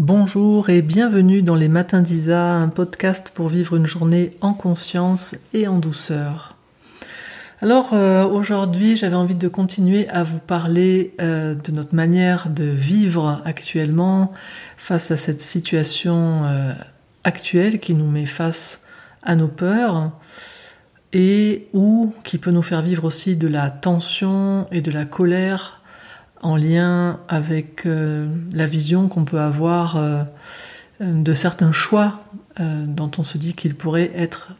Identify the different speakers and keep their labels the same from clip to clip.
Speaker 1: Bonjour et bienvenue dans les Matins d'Isa, un podcast pour vivre une journée en conscience et en douceur. Alors euh, aujourd'hui j'avais envie de continuer à vous parler euh, de notre manière de vivre actuellement face à cette situation euh, actuelle qui nous met face à nos peurs et ou qui peut nous faire vivre aussi de la tension et de la colère en lien avec euh, la vision qu'on peut avoir euh, de certains choix euh, dont on se dit qu'ils pourraient être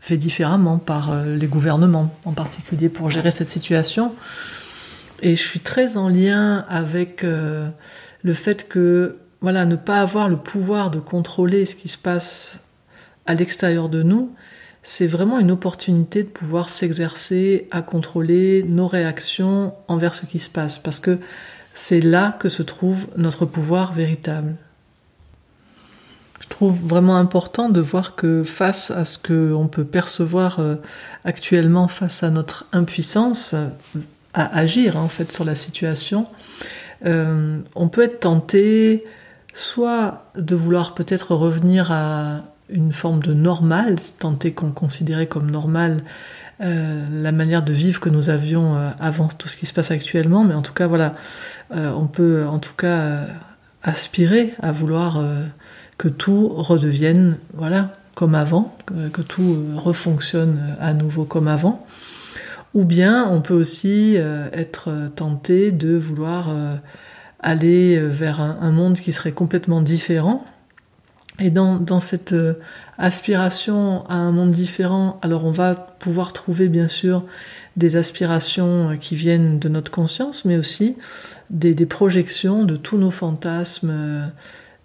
Speaker 1: faits différemment par les gouvernements, en particulier pour gérer cette situation. Et je suis très en lien avec le fait que voilà, ne pas avoir le pouvoir de contrôler ce qui se passe à l'extérieur de nous, c'est vraiment une opportunité de pouvoir s'exercer à contrôler nos réactions envers ce qui se passe, parce que c'est là que se trouve notre pouvoir véritable. Je trouve vraiment important de voir que face à ce qu'on peut percevoir euh, actuellement, face à notre impuissance à agir en fait sur la situation, euh, on peut être tenté soit de vouloir peut-être revenir à une forme de normal, tant est qu'on considérait comme normal euh, la manière de vivre que nous avions euh, avant tout ce qui se passe actuellement, mais en tout cas, voilà, euh, on peut en tout cas aspirer à vouloir que tout redevienne, voilà, comme avant, que, tout refonctionne à nouveau comme avant. Ou bien on peut aussi être tenté de vouloir aller vers un monde qui serait complètement différent, et dans, dans cette euh, aspiration à un monde différent, alors on va pouvoir trouver bien sûr des aspirations euh, qui viennent de notre conscience, mais aussi des, des projections de tous nos fantasmes euh,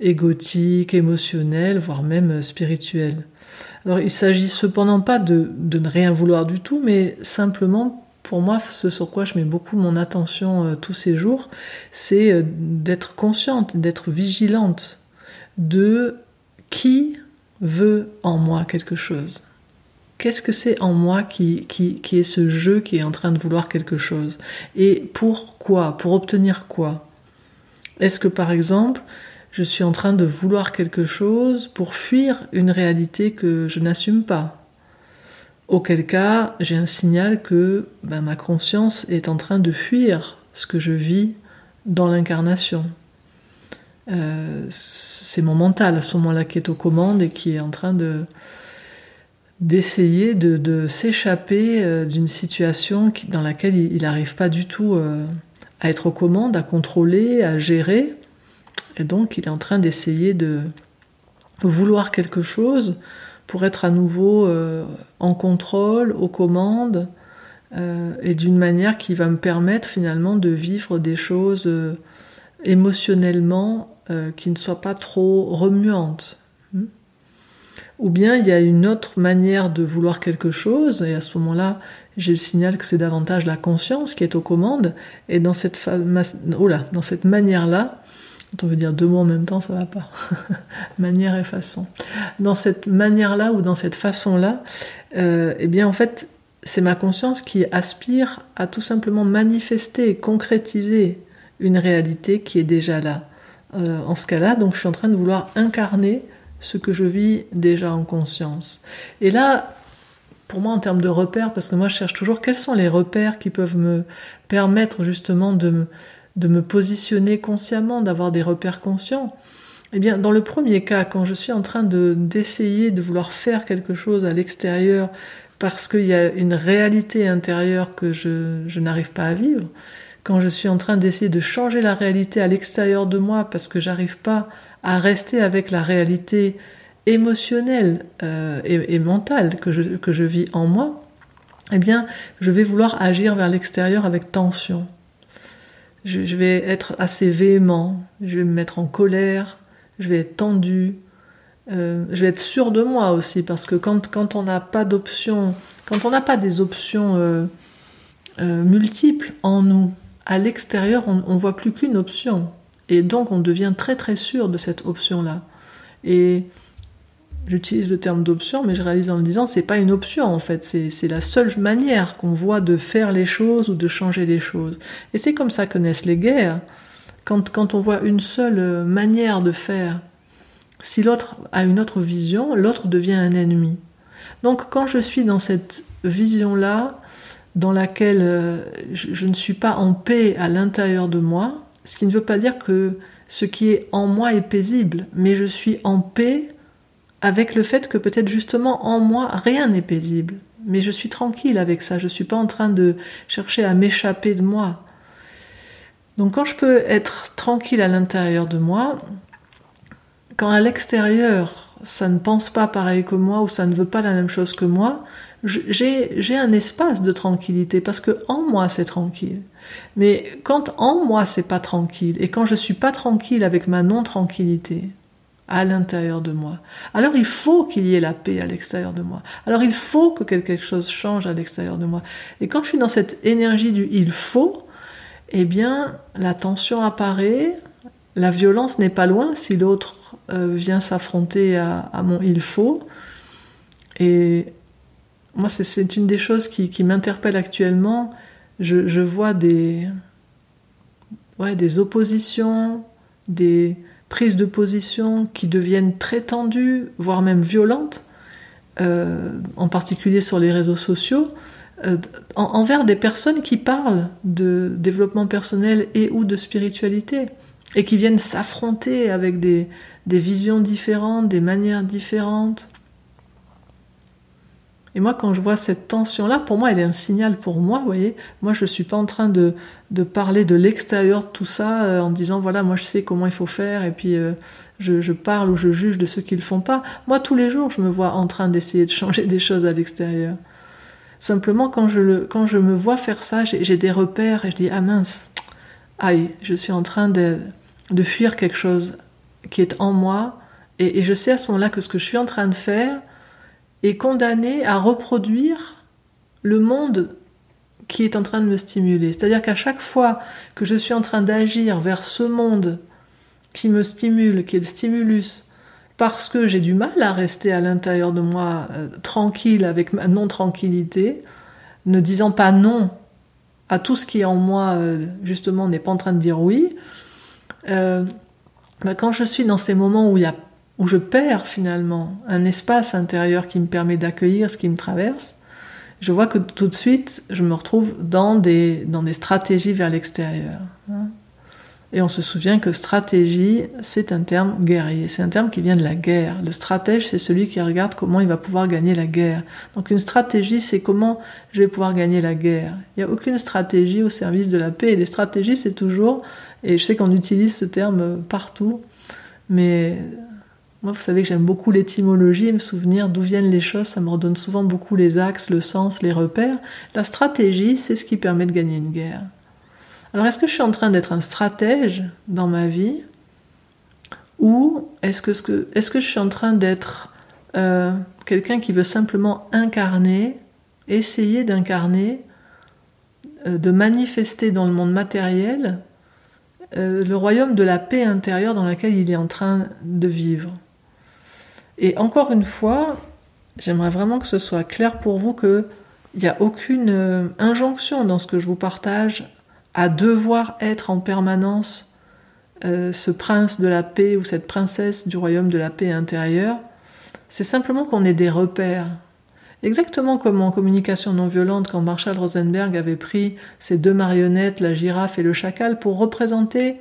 Speaker 1: égotiques, émotionnels, voire même spirituels. Alors il s'agit cependant pas de, de, ne rien vouloir du tout, mais simplement pour moi, ce sur quoi je mets beaucoup mon attention tous ces jours, c'est d'être consciente, d'être vigilante de qui veut en moi quelque chose? Qu'est-ce que c'est en moi qui, qui, qui, est ce jeu qui est en train de vouloir quelque chose? Et pourquoi Pour obtenir quoi? Est-ce que par exemple, je suis en train de vouloir quelque chose pour fuir une réalité que je n'assume pas? Auquel cas, j'ai un signal que ben, ma conscience est en train de fuir ce que je vis dans l'incarnation. Euh, c'est mon mental à ce moment-là qui est aux commandes et qui est en train de d'essayer de, s'échapper euh, d'une situation dans laquelle il n'arrive pas du tout euh, à être aux commandes, à contrôler, à gérer. Et donc il est en train d'essayer de vouloir quelque chose pour être à nouveau en contrôle, aux commandes, et d'une manière qui va me permettre finalement de vivre des choses émotionnellement euh, qui ne soit pas trop remuante. Hmm? Ou bien il y a une autre manière de vouloir quelque chose, et à ce moment-là, j'ai le signal que c'est davantage la conscience qui est aux commandes, et dans cette, oh dans cette manière-là, on veut dire deux mots en même temps, ça va pas. manière et façon. Dans cette manière-là ou dans cette façon-là, euh, eh bien en fait, c'est ma conscience qui aspire à tout simplement manifester, concrétiser une réalité qui est déjà là. Euh, en ce cas-là, donc je suis en train de vouloir incarner ce que je vis déjà en conscience. Et là, pour moi, en termes de repères, parce que moi je cherche toujours quels sont les repères qui peuvent me permettre justement de, de me positionner consciemment, d'avoir des repères conscients. Eh bien, dans le premier cas, quand je suis en train de, d'essayer de vouloir faire quelque chose à l'extérieur parce qu'il y a une réalité intérieure que je n'arrive pas à vivre, quand je suis en train d'essayer de changer la réalité à l'extérieur de moi parce que j'arrive pas à rester avec la réalité émotionnelle euh, et, mentale que je, que je vis en moi, eh bien, je vais vouloir agir vers l'extérieur avec tension. Je, vais être assez véhément, je vais me mettre en colère, je vais être tendu, euh, je vais être sûr de moi aussi, parce que quand, quand on n'a pas d'options, quand on n'a pas des options euh multiples en nous, à l'extérieur, on ne voit plus qu'une option. Et donc, on devient très très sûr de cette option-là. Et j'utilise le terme d'option, mais je réalise en le disant, c'est pas une option en fait, c'est la seule manière qu'on voit de faire les choses ou de changer les choses. Et c'est comme ça que naissent les guerres. quand, quand on voit une seule manière de faire, si l'autre a une autre vision, l'autre devient un ennemi. Donc quand je suis dans cette vision-là, dans laquelle euh, je, ne suis pas en paix à l'intérieur de moi, ce qui ne veut pas dire que ce qui est en moi est paisible, mais je suis en paix avec le fait que peut-être justement en moi rien n'est paisible. Mais je suis tranquille avec ça, je ne suis pas en train de chercher à m'échapper de moi. Donc quand je peux être tranquille à l'intérieur de moi, quand à l'extérieur ça ne pense pas pareil que moi ou ça ne veut pas la même chose que moi, j'ai un espace de tranquillité parce que en moi c'est tranquille. Mais quand en moi c'est pas tranquille et quand je suis pas tranquille avec ma non tranquillité à l'intérieur de moi, alors il faut qu'il y ait la paix à l'extérieur de moi. Alors il faut que quelque chose change à l'extérieur de moi. Et quand je suis dans cette énergie du il faut, eh bien la tension apparaît, la violence n'est pas loin si l'autre euh, vient s'affronter à, mon il faut. Et moi, c'est une des choses qui, m'interpelle actuellement. Je, je, vois des, ouais, des oppositions, des prises de position qui deviennent très tendues, voire même violentes, euh, en particulier sur les réseaux sociaux, euh, envers des personnes qui parlent de développement personnel et ou de spiritualité et qui viennent s'affronter avec des, des visions différentes, des manières différentes. Et moi, quand je vois cette tension-là, pour moi, elle est un signal pour moi, vous voyez. Moi, je ne suis pas en train de, de parler de l'extérieur de tout ça euh, en disant, voilà, moi, je sais comment il faut faire, et puis euh, je, je, parle ou je juge de ceux qui ne le font pas. Moi, tous les jours, je me vois en train d'essayer de changer des choses à l'extérieur. Simplement, quand je, le, quand je me vois faire ça, j'ai des repères et je dis, ah mince, aïe, je suis en train de, de fuir quelque chose qui est en moi, et, je sais à ce moment-là que ce que je suis en train de faire est condamné à reproduire le monde qui est en train de me stimuler. C'est-à-dire qu'à chaque fois que je suis en train d'agir vers ce monde qui me stimule, qui est le stimulus, parce que j'ai du mal à rester à l'intérieur de moi euh, tranquille avec ma non-tranquillité, ne disant pas non à tout ce qui en moi, euh, justement, n'est pas en train de dire oui, euh, bah, quand je suis dans ces moments où, il y a, où je perds finalement un espace intérieur qui me permet d'accueillir ce qui me traverse, je vois que tout de suite, je me retrouve dans des, dans des stratégies vers l'extérieur. Hein. Et on se souvient que stratégie, c'est un terme guerrier, c'est un terme qui vient de la guerre. Le stratège, c'est celui qui regarde comment il va pouvoir gagner la guerre. Donc une stratégie, c'est comment je vais pouvoir gagner la guerre. Il n'y a aucune stratégie au service de la paix. Les stratégies, c'est toujours et je sais qu'on utilise ce terme partout, mais moi, vous savez que j'aime beaucoup l'étymologie et me souvenir d'où viennent les choses, ça me redonne souvent beaucoup les axes, le sens, les repères. La stratégie, c'est ce qui permet de gagner une guerre. Alors, est-ce que je suis en train d'être un stratège dans ma vie ou est-ce que, je suis en train d'être euh, quelqu'un qui veut simplement incarner, essayer d'incarner, euh, de manifester dans le monde matériel euh, le royaume de la paix intérieure dans laquelle il est en train de vivre? Et encore une fois, j'aimerais vraiment que ce soit clair pour vous qu'il n'y a aucune euh, injonction dans ce que je vous partage à devoir être en permanence euh, ce prince de la paix ou cette princesse du royaume de la paix intérieure. C'est simplement qu'on ait des repères. Exactement comme en communication non violente, quand Marshall Rosenberg avait pris ces deux marionnettes, la girafe et le chacal, pour représenter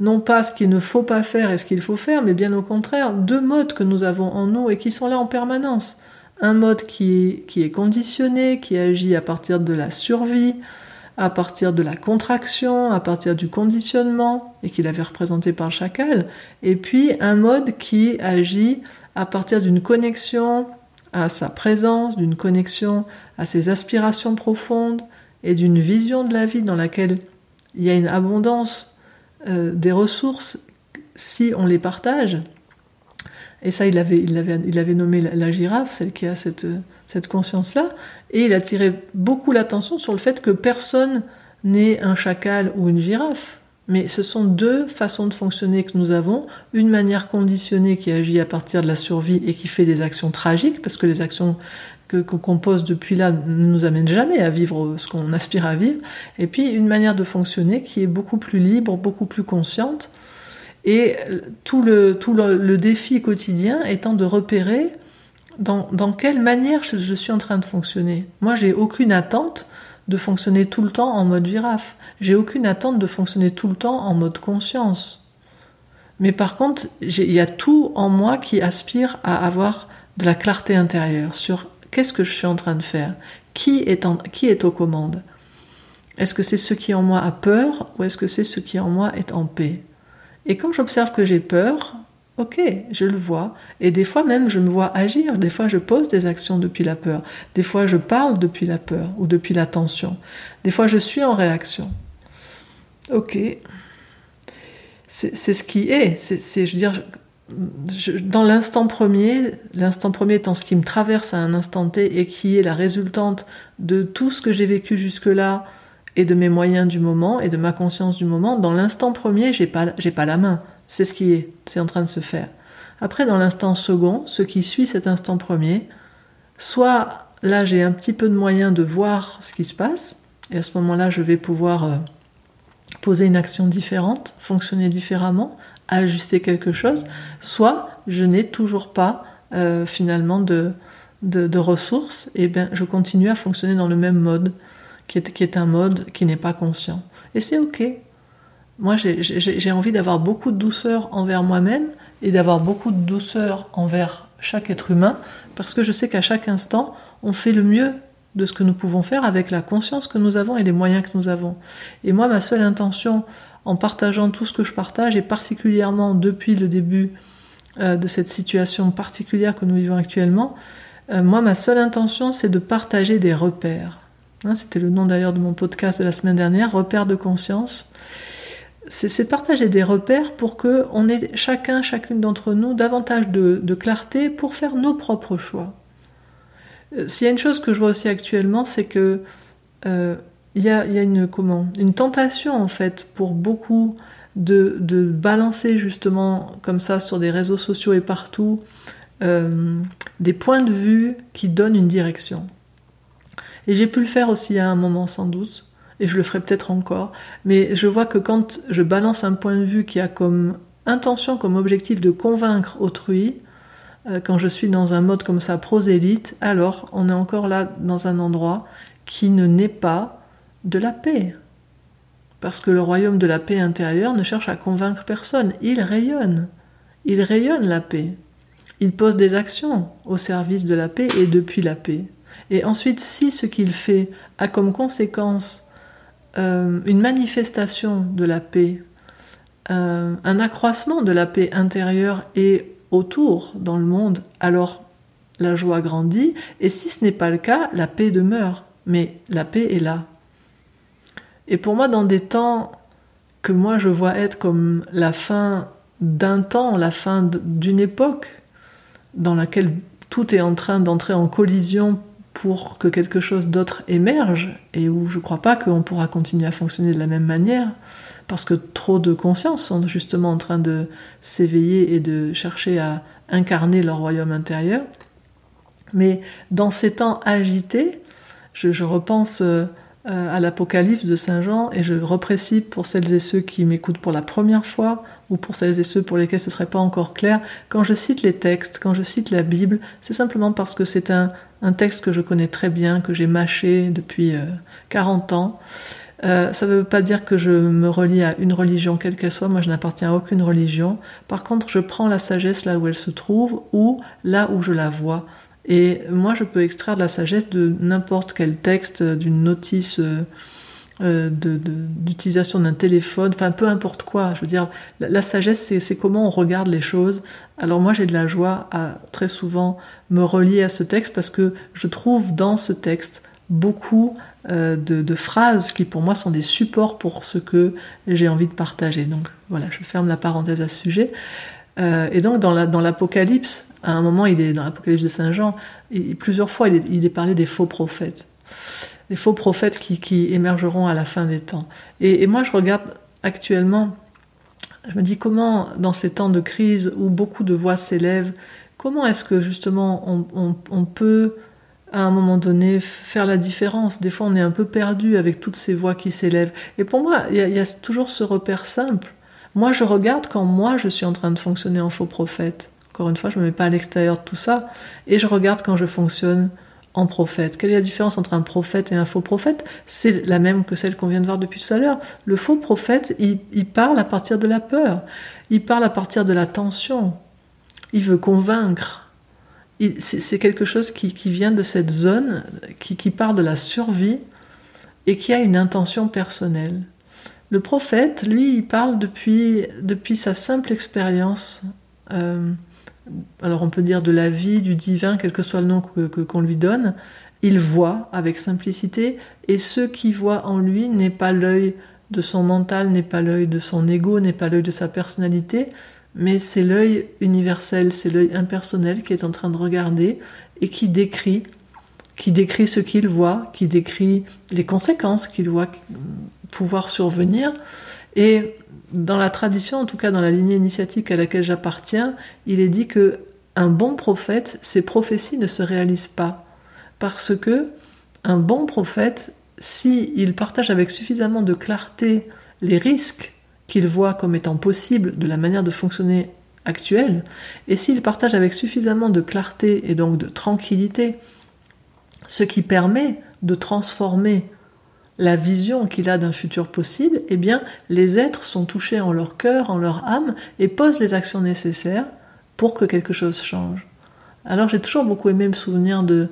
Speaker 1: non pas ce qu'il ne faut pas faire et ce qu'il faut faire, mais bien au contraire, deux modes que nous avons en nous et qui sont là en permanence. Un mode qui est, qui est conditionné, qui agit à partir de la survie, à partir de la contraction, à partir du conditionnement, et qu'il avait représenté par chacal, et puis un mode qui agit à partir d'une connexion à sa présence, d'une connexion à ses aspirations profondes et d'une vision de la vie dans laquelle il y a une abondance euh, des ressources si on les partage. Et ça, il avait, il avait, il nommé la, girafe, celle qui a cette, cette conscience-là, et il a tiré beaucoup l'attention sur le fait que personne n'est un chacal ou une girafe. Mais ce sont deux façons de fonctionner que nous avons. Une manière conditionnée qui agit à partir de la survie et qui fait des actions tragiques, parce que les actions que qu'on pose depuis là ne nous amène jamais à vivre ce qu'on aspire à vivre, et puis une manière de fonctionner qui est beaucoup plus libre, beaucoup plus consciente, et tout le, tout le, défi quotidien étant de repérer dans, dans quelle manière je, je, suis en train de fonctionner. Moi, j'ai aucune attente de fonctionner tout le temps en mode girafe. J'ai aucune attente de fonctionner tout le temps en mode conscience. Mais par contre, il y a tout en moi qui aspire à avoir de la clarté intérieure sur qu'est-ce que je suis en train de faire, qui est, en, qui est aux commandes? Est-ce que c'est ce qui en moi a peur ou est-ce que c'est ce qui en moi est en paix? Et quand j'observe que j'ai peur, ok, je le vois. Et des fois même, je me vois agir. Des fois, je pose des actions depuis la peur. Des fois, je parle depuis la peur ou depuis la tension. Des fois, je suis en réaction. Ok, c'est ce qui est. Je veux dire, dans l'instant premier, l'instant premier étant ce qui me traverse à un instant T et qui est la résultante de tout ce que j'ai vécu jusque-là et de mes moyens du moment et de ma conscience du moment, dans l'instant premier, j'ai pas, j'ai pas la main. C'est ce qui est, c'est en train de se faire. Après, dans l'instant second, ce qui suit cet instant premier, soit là j'ai un petit peu de moyens de voir ce qui se passe, et à ce moment-là, je vais pouvoir euh, poser une action différente, fonctionner différemment, ajuster quelque chose, soit je n'ai toujours pas euh, finalement de, de, ressources, et bien je continue à fonctionner dans le même mode, qui est, qui est un mode qui n'est pas conscient. Et c'est ok. Moi, j'ai envie d'avoir beaucoup de douceur envers moi-même et d'avoir beaucoup de douceur envers chaque être humain, parce que je sais qu'à chaque instant, on fait le mieux de ce que nous pouvons faire avec la conscience que nous avons et les moyens que nous avons. Et moi, ma seule intention en partageant tout ce que je partage, et particulièrement depuis le début euh, de cette situation particulière que nous vivons actuellement, euh, moi, ma seule intention, c'est de partager des repères. Hein, c'était le nom d'ailleurs de mon podcast de la semaine dernière, repères de conscience. C'est partager des repères pour que on ait chacun, chacune d'entre nous davantage de clarté pour faire nos propres choix. Euh, s'il y a une chose que je vois aussi actuellement, c'est que euh, il y, a, une comment une tentation en fait pour beaucoup de, balancer justement comme ça sur des réseaux sociaux et partout euh, des points de vue qui donnent une direction. Et j'ai pu le faire aussi à un moment sans doute, et je le ferai peut-être encore, mais je vois que quand je balance un point de vue qui a comme intention, comme objectif de convaincre autrui, quand je suis dans un mode comme ça prosélite, alors on est encore là dans un endroit qui ne naît pas de la paix. Parce que le royaume de la paix intérieure ne cherche à convaincre personne, il rayonne. Il rayonne la paix. Il pose des actions au service de la paix et depuis la paix. Et ensuite, si ce qu'il fait a comme conséquence euh, une manifestation de la paix, euh, un accroissement de la paix intérieure et autour dans le monde, alors la joie grandit, et si ce n'est pas le cas, la paix demeure, mais la paix est là. Et pour moi, dans des temps que moi je vois être comme la fin d'un temps, la fin d'une époque, dans laquelle tout est en train d'entrer en collision pour que quelque chose d'autre émerge, et où je ne crois pas qu'on pourra continuer à fonctionner de la même manière, parce que trop de consciences sont justement en train de s'éveiller et de chercher à incarner leur royaume intérieur. Mais dans ces temps agités, je, repense euh, à l'Apocalypse de Saint Jean et je reprécise pour celles et ceux qui m'écoutent pour la première fois ou pour celles et ceux pour lesquels ce ne serait pas encore clair, quand je cite les textes, quand je cite la Bible, c'est simplement parce que c'est un, texte que je connais très bien, que j'ai mâché depuis 40 euh, ans, euh, ça ne veut pas dire que je me relie à une religion quelle qu'elle soit, moi je n'appartiens à aucune religion. Par contre, je prends la sagesse là où elle se trouve ou là où je la vois. Et moi, je peux extraire la sagesse de n'importe quel texte, d'une notice euh, d'utilisation d'un téléphone, enfin peu importe quoi. Je veux dire, la, sagesse, c'est comment on regarde les choses. Alors moi, j'ai de la joie à très souvent me relier à ce texte parce que je trouve dans ce texte beaucoup euh, de, phrases qui pour moi sont des supports pour ce que j'ai envie de partager. Donc voilà, je ferme la parenthèse à ce sujet. Euh, et donc dans l'Apocalypse, à un moment, il est dans l'Apocalypse de Saint Jean, plusieurs fois il est, parlé des faux prophètes. Des faux prophètes qui, émergeront à la fin des temps. Et, moi je regarde actuellement, je me dis comment dans ces temps de crise où beaucoup de voix s'élèvent, comment est-ce que justement on peut à un moment donné faire la différence? Des fois, on est un peu perdu avec toutes ces voix qui s'élèvent. Et pour moi, il y, a toujours ce repère simple. Moi, je regarde quand moi, je suis en train de fonctionner en faux prophète. Encore une fois, je ne me mets pas à l'extérieur de tout ça. Et je regarde quand je fonctionne en prophète. Quelle est la différence entre un prophète et un faux prophète? C'est la même que celle qu'on vient de voir depuis tout à l'heure. Le faux prophète, il, parle à partir de la peur. Il parle à partir de la tension. Il veut convaincre. C'est quelque chose qui, vient de cette zone, qui, qui part de la survie et qui a une intention personnelle. Le prophète, lui, il parle depuis, sa simple expérience. Euh, alors on peut dire de la vie, du divin, quel que soit le nom qu'on que, qu'on lui donne, il voit avec simplicité, et ce qui voit en lui n'est pas l'œil de son mental, n'est pas l'œil de son ego, n'est pas l'œil de sa personnalité, mais c'est l'œil universel, c'est l'œil impersonnel qui est en train de regarder et qui décrit, qui décrit ce qu'il voit, qui décrit les conséquences qu'il voit pouvoir survenir. Et dans la tradition, en tout cas dans la lignée initiatique à laquelle j'appartiens, il est dit que un bon prophète, ses prophéties ne se réalisent pas. Parce que un bon prophète, s'il partage avec suffisamment de clarté les risques qu'il voit comme étant possibles de la manière de fonctionner actuelle, et s'il partage avec suffisamment de clarté et donc de tranquillité ce qui permet de transformer la vision qu'il a d'un futur possible, eh bien, les êtres sont touchés en leur cœur, en leur âme, et posent les actions nécessaires pour que quelque chose change. Alors j'ai toujours beaucoup aimé me souvenir de,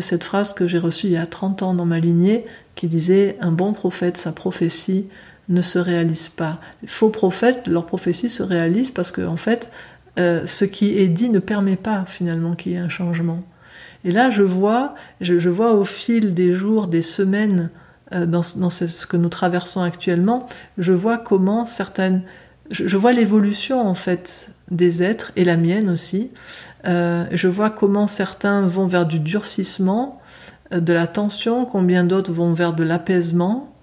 Speaker 1: cette phrase que j'ai reçue il y a 30 ans dans ma lignée, qui disait Un bon prophète, sa prophétie ne se réalise pas. Les faux prophètes, leur prophétie se réalise parce que, en fait, euh, ce qui est dit ne permet pas finalement qu'il y ait un changement. Et là, je vois, je vois au fil des jours, des semaines, euh, dans, ce, que nous traversons actuellement, je vois comment certaines, je, vois l'évolution en fait des êtres et la mienne aussi. Euh, je vois comment certains vont vers du durcissement, euh, de la tension, combien d'autres vont vers de l'apaisement.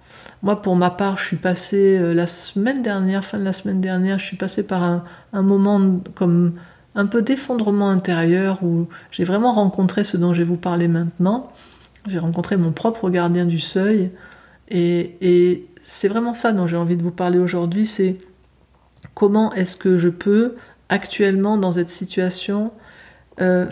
Speaker 1: Moi, pour ma part, je suis passé la semaine dernière, fin de la semaine dernière, je suis passé par un, un moment comme un peu d'effondrement intérieur où j'ai vraiment rencontré ce dont je vais vous parler maintenant. J'ai rencontré mon propre gardien du seuil. Et, c'est vraiment ça dont j'ai envie de vous parler aujourd'hui, c'est comment est-ce que je peux actuellement dans cette situation euh,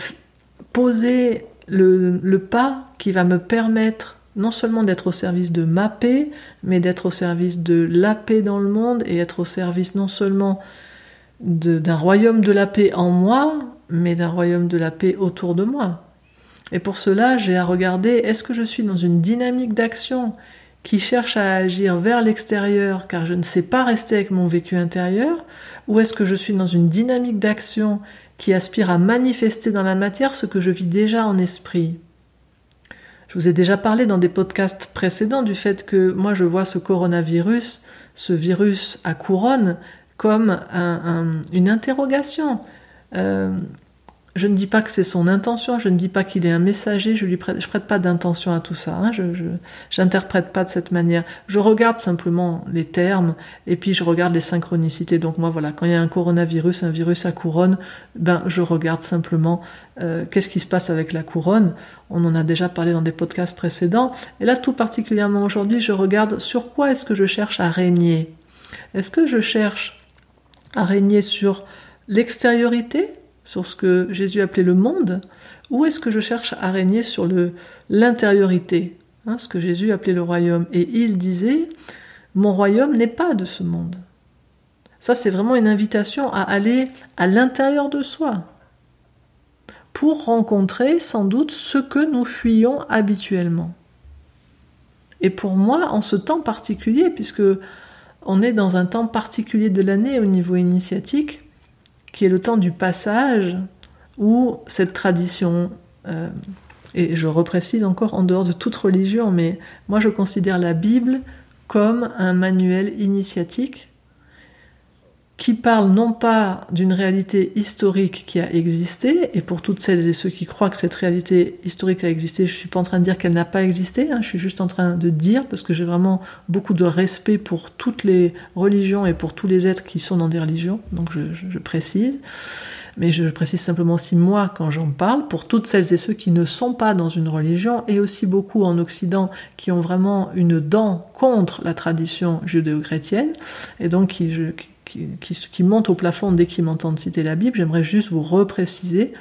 Speaker 1: poser le, le, pas qui va me permettre non seulement d'être au service de ma paix, mais d'être au service de la paix dans le monde et être au service non seulement d'un royaume de la paix en moi, mais d'un royaume de la paix autour de moi. Et pour cela, j'ai à regarder, est-ce que je suis dans une dynamique d'action qui cherche à agir vers l'extérieur car je ne sais pas rester avec mon vécu intérieur, ou est-ce que je suis dans une dynamique d'action qui aspire à manifester dans la matière ce que je vis déjà en esprit? Je vous ai déjà parlé dans des podcasts précédents du fait que moi je vois ce coronavirus, ce virus à couronne, comme une interrogation. Euh, je ne dis pas que c'est son intention, je ne dis pas qu'il est un messager, je ne prête, prête pas d'intention à tout ça, hein, je, n'interprète pas de cette manière. Je regarde simplement les termes et puis je regarde les synchronicités. Donc moi voilà, quand il y a un coronavirus, un virus à couronne, ben je regarde simplement euh, qu'est-ce qui se passe avec la couronne. On en a déjà parlé dans des podcasts précédents. Et là tout particulièrement aujourd'hui, je regarde sur quoi est-ce que je cherche à régner. Est-ce que je cherche à régner sur l'extériorité sur ce que Jésus appelait le monde, ou est-ce que je cherche à régner sur l'intériorité, hein, ce que Jésus appelait le royaume Et il disait, mon royaume n'est pas de ce monde. Ça, c'est vraiment une invitation à aller à l'intérieur de soi, pour rencontrer sans doute ce que nous fuyons habituellement. Et pour moi, en ce temps particulier, puisque on est dans un temps particulier de l'année au niveau initiatique, qui est le temps du passage où cette tradition, euh, et je reprécise encore en dehors de toute religion, mais moi je considère la Bible comme un manuel initiatique qui parle non pas d'une réalité historique qui a existé, et pour toutes celles et ceux qui croient que cette réalité historique a existé, je suis pas en train de dire qu'elle n'a pas existé, hein, je suis juste en train de dire, parce que j'ai vraiment beaucoup de respect pour toutes les religions et pour tous les êtres qui sont dans des religions, donc je, précise. Mais je précise simplement aussi moi quand j'en parle, pour toutes celles et ceux qui ne sont pas dans une religion, et aussi beaucoup en Occident qui ont vraiment une dent contre la tradition judéo-chrétienne, et donc qui, qui, qui, montent au plafond dès qu'ils m'entendent citer la Bible, j'aimerais juste vous repréciser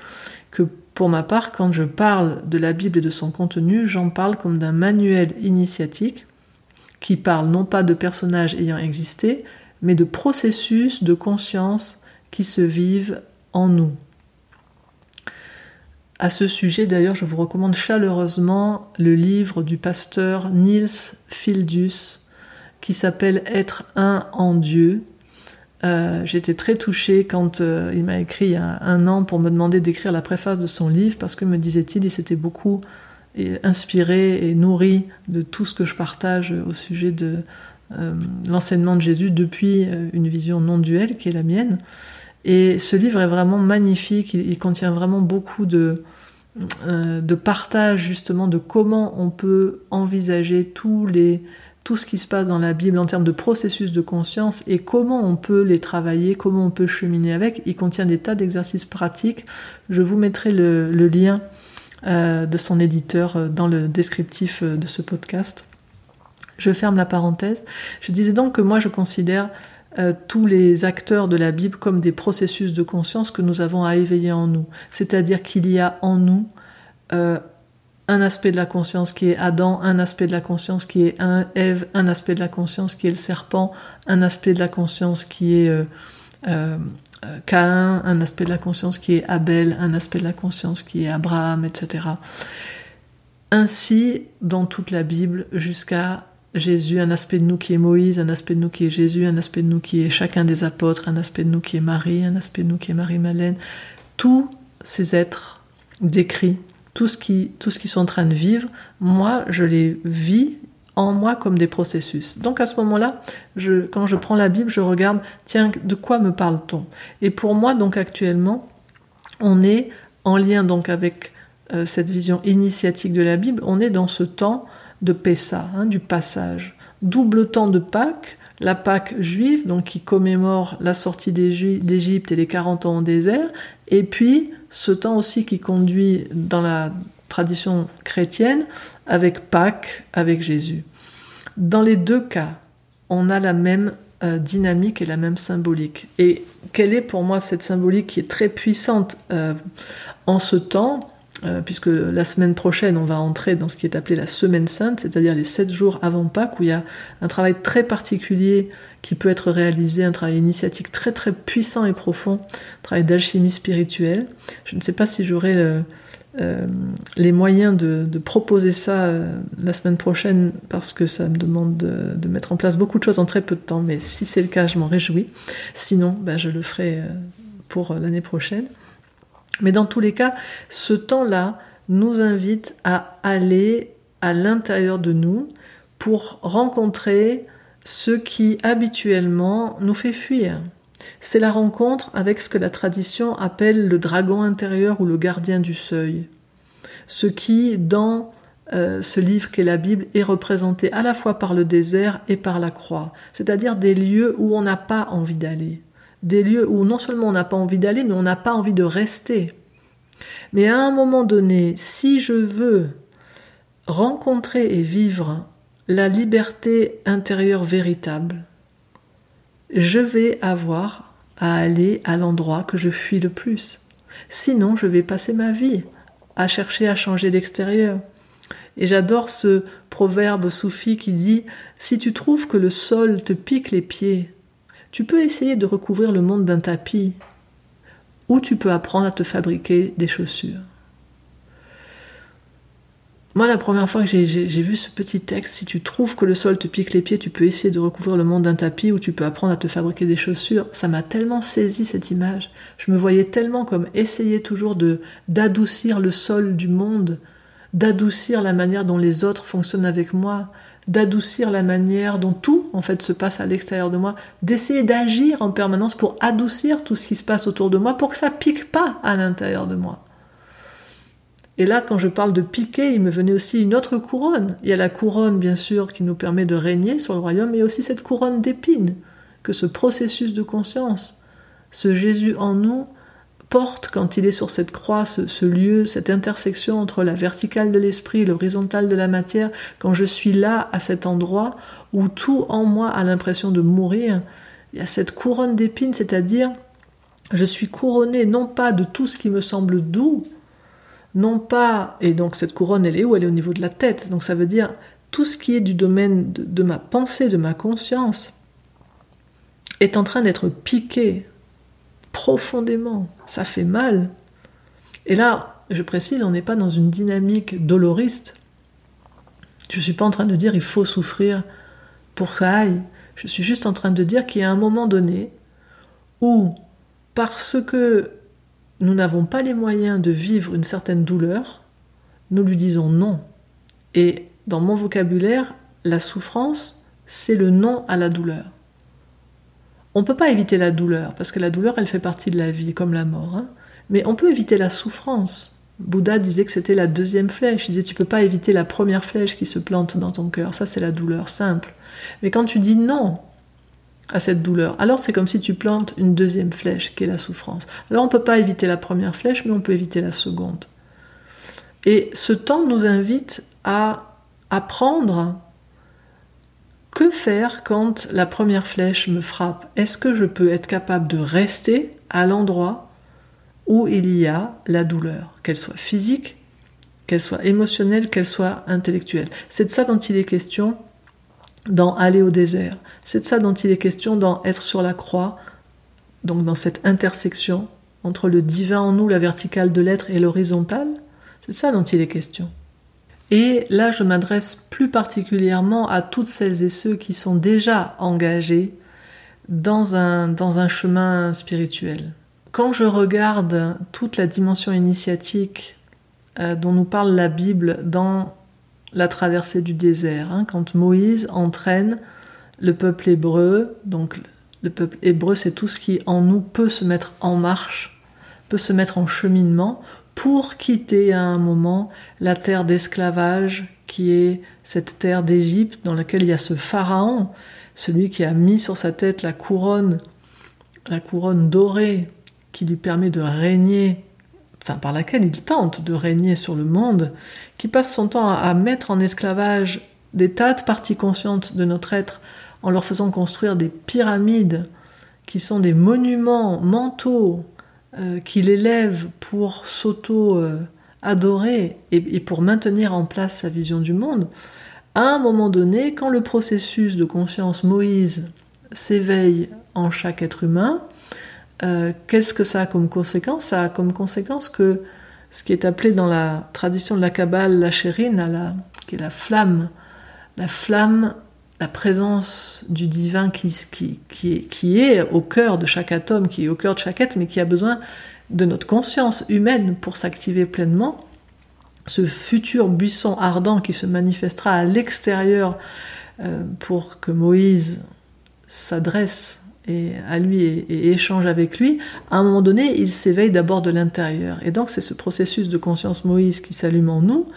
Speaker 1: que pour ma part, quand je parle de la Bible et de son contenu, j'en parle comme d'un manuel initiatique qui parle non pas de personnages ayant existé, mais de processus de conscience qui se vivent en nous. À ce sujet, d'ailleurs, je vous recommande chaleureusement le livre du pasteur Niels Fildus qui s'appelle Être un en Dieu. Euh, j'étais très touchée quand euh, il m'a écrit il y a un an pour me demander d'écrire la préface de son livre parce que, me disait-il, il s'était beaucoup inspiré et nourri de tout ce que je partage au sujet de euh, l'enseignement de Jésus depuis une vision non duelle qui est la mienne. Et ce livre est vraiment magnifique, il, contient vraiment beaucoup de, de partage justement de comment on peut envisager tous les, tout ce qui se passe dans la Bible en termes de processus de conscience et comment on peut les travailler, comment on peut cheminer avec. Il contient des tas d'exercices pratiques. Je vous mettrai le, lien euh, de son éditeur euh, dans le descriptif de ce podcast. Je ferme la parenthèse. Je disais donc que moi je considère euh, tous les acteurs de la Bible comme des processus de conscience que nous avons à éveiller en nous. C'est-à-dire qu'il y a en nous euh, un aspect de la conscience qui est Adam, un aspect de la conscience qui est un Ève, un aspect de la conscience qui est le serpent, un aspect de la conscience qui est euh, Caïn, un aspect de la conscience qui est Abel, un aspect de la conscience qui est Abraham, etc. Ainsi dans toute la Bible jusqu'à Jésus, un aspect de nous qui est Moïse, un aspect de nous qui est Jésus, un aspect de nous qui est chacun des apôtres, un aspect de nous qui est Marie, un aspect de nous qui est Marie-Madeleine. Tous ces êtres décrits, tout ce, qui, tout ce qu'ils sont en train de vivre, moi, je les vis en moi comme des processus. Donc à ce moment-là, quand je prends la Bible, je regarde, tiens, de quoi me parle-t-on? Et pour moi, donc actuellement, on est en lien donc avec euh, cette vision initiatique de la Bible, on est dans ce temps de Pessa, hein, du passage. Double temps de Pâques, la Pâque juive, donc qui commémore la sortie d'Égypte et les 40 ans au désert, et puis ce temps aussi qui conduit dans la tradition chrétienne avec Pâques, avec Jésus. Dans les deux cas, on a la même euh, dynamique et la même symbolique. Et quelle est pour moi cette symbolique qui est très puissante euh, en ce temps? Puisque la semaine prochaine, on va entrer dans ce qui est appelé la semaine sainte, c'est-à-dire les sept jours avant Pâques, où il y a un travail très particulier qui peut être réalisé, un travail initiatique très très puissant et profond, un travail d'alchimie spirituelle. Je ne sais pas si j'aurai euh, les moyens de, proposer ça euh, la semaine prochaine, parce que ça me demande de, mettre en place beaucoup de choses en très peu de temps, mais si c'est le cas, je m'en réjouis. Sinon, ben, je le ferai pour l'année prochaine. Mais dans tous les cas, ce temps-là nous invite à aller à l'intérieur de nous pour rencontrer ce qui habituellement nous fait fuir. C'est la rencontre avec ce que la tradition appelle le dragon intérieur ou le gardien du seuil. Ce qui, dans euh, ce livre qu'est la Bible, est représenté à la fois par le désert et par la croix, c'est-à-dire des lieux où on n'a pas envie d'aller des lieux où non seulement on n'a pas envie d'aller, mais on n'a pas envie de rester. Mais à un moment donné, si je veux rencontrer et vivre la liberté intérieure véritable, je vais avoir à aller à l'endroit que je fuis le plus. Sinon, je vais passer ma vie à chercher à changer l'extérieur. Et j'adore ce proverbe soufi qui dit Si tu trouves que le sol te pique les pieds, tu peux essayer de recouvrir le monde d'un tapis, ou tu peux apprendre à te fabriquer des chaussures. Moi, la première fois que j'ai vu ce petit texte, si tu trouves que le sol te pique les pieds, tu peux essayer de recouvrir le monde d'un tapis ou tu peux apprendre à te fabriquer des chaussures. Ça m'a tellement saisi cette image. Je me voyais tellement comme essayer toujours de d'adoucir le sol du monde, d'adoucir la manière dont les autres fonctionnent avec moi, d'adoucir la manière dont tout en fait se passe à l'extérieur de moi, d'essayer d'agir en permanence pour adoucir tout ce qui se passe autour de moi pour que ça pique pas à l'intérieur de moi. Et là, quand je parle de piquer, il me venait aussi une autre couronne. Il y a la couronne, bien sûr, qui nous permet de régner sur le royaume, mais aussi cette couronne d'épines, que ce processus de conscience, ce Jésus en nous, porte quand il est sur cette croix, ce, lieu, cette intersection entre la verticale de l'esprit, l'horizontale de la matière, quand je suis là, à cet endroit, où tout en moi a l'impression de mourir, il y a cette couronne d'épines, c'est-à-dire je suis couronné non pas de tout ce qui me semble doux, non pas, et donc cette couronne, elle est où? Elle est au niveau de la tête, donc ça veut dire tout ce qui est du domaine de ma pensée, de ma conscience, est en train d'être piqué profondément. Ça fait mal. Et là, je précise, on n'est pas dans une dynamique doloriste. Je ne suis pas en train de dire il faut souffrir pour ça aille. Je suis juste en train de dire qu'il y a un moment donné où, parce que nous n'avons pas les moyens de vivre une certaine douleur, nous lui disons non. Et dans mon vocabulaire, la souffrance, c'est le non à la douleur. On ne peut pas éviter la douleur, parce que la douleur, elle fait partie de la vie, comme la mort. Hein. Mais on peut éviter la souffrance. Bouddha disait que c'était la deuxième flèche. Il disait tu peux pas éviter la première flèche qui se plante dans ton cœur. Ça, c'est la douleur simple. Mais quand tu dis non à cette douleur, alors c'est comme si tu plantes une deuxième flèche qui est la souffrance. Alors on ne peut pas éviter la première flèche, mais on peut éviter la seconde. Et ce temps nous invite à apprendre faire quand la première flèche me frappe? Est-ce que je peux être capable de rester à l'endroit où il y a la douleur, qu'elle soit physique, qu'elle soit émotionnelle, qu'elle soit intellectuelle? C'est de ça dont il est question dans Aller au désert. C'est de ça dont il est question dans Être sur la croix, donc dans cette intersection entre le divin en nous, la verticale de l'être et l'horizontale. C'est de ça dont il est question. Et là, je m'adresse plus particulièrement à toutes celles et ceux qui sont déjà engagés dans un, dans un chemin spirituel. Quand je regarde toute la dimension initiatique euh, dont nous parle la Bible dans la traversée du désert, hein, quand Moïse entraîne le peuple hébreu, donc le peuple hébreu, c'est tout ce qui en nous peut se mettre en marche, peut se mettre en cheminement pour quitter à un moment la terre d'esclavage qui est cette terre d'Égypte dans laquelle il y a ce pharaon, celui qui a mis sur sa tête la couronne, la couronne dorée qui lui permet de régner, enfin par laquelle il tente de régner sur le monde, qui passe son temps à mettre en esclavage des tas de parties conscientes de notre être en leur faisant construire des pyramides qui sont des monuments mentaux euh, qu'il élève pour s'auto-adorer et, pour maintenir en place sa vision du monde, à un moment donné, quand le processus de conscience Moïse s'éveille en chaque être humain, euh, qu'est-ce que ça a comme conséquence? Ça a comme conséquence que ce qui est appelé dans la tradition de la Kabbale la chérine, qui est la flamme, la flamme la présence du divin qui, qui, est, au cœur de chaque atome, qui est au cœur de chaque être, mais qui a besoin de notre conscience humaine pour s'activer pleinement, ce futur buisson ardent qui se manifestera à l'extérieur euh, pour que Moïse s'adresse et à lui et, échange avec lui, à un moment donné, il s'éveille d'abord de l'intérieur. Et donc c'est ce processus de conscience Moïse qui s'allume en nous.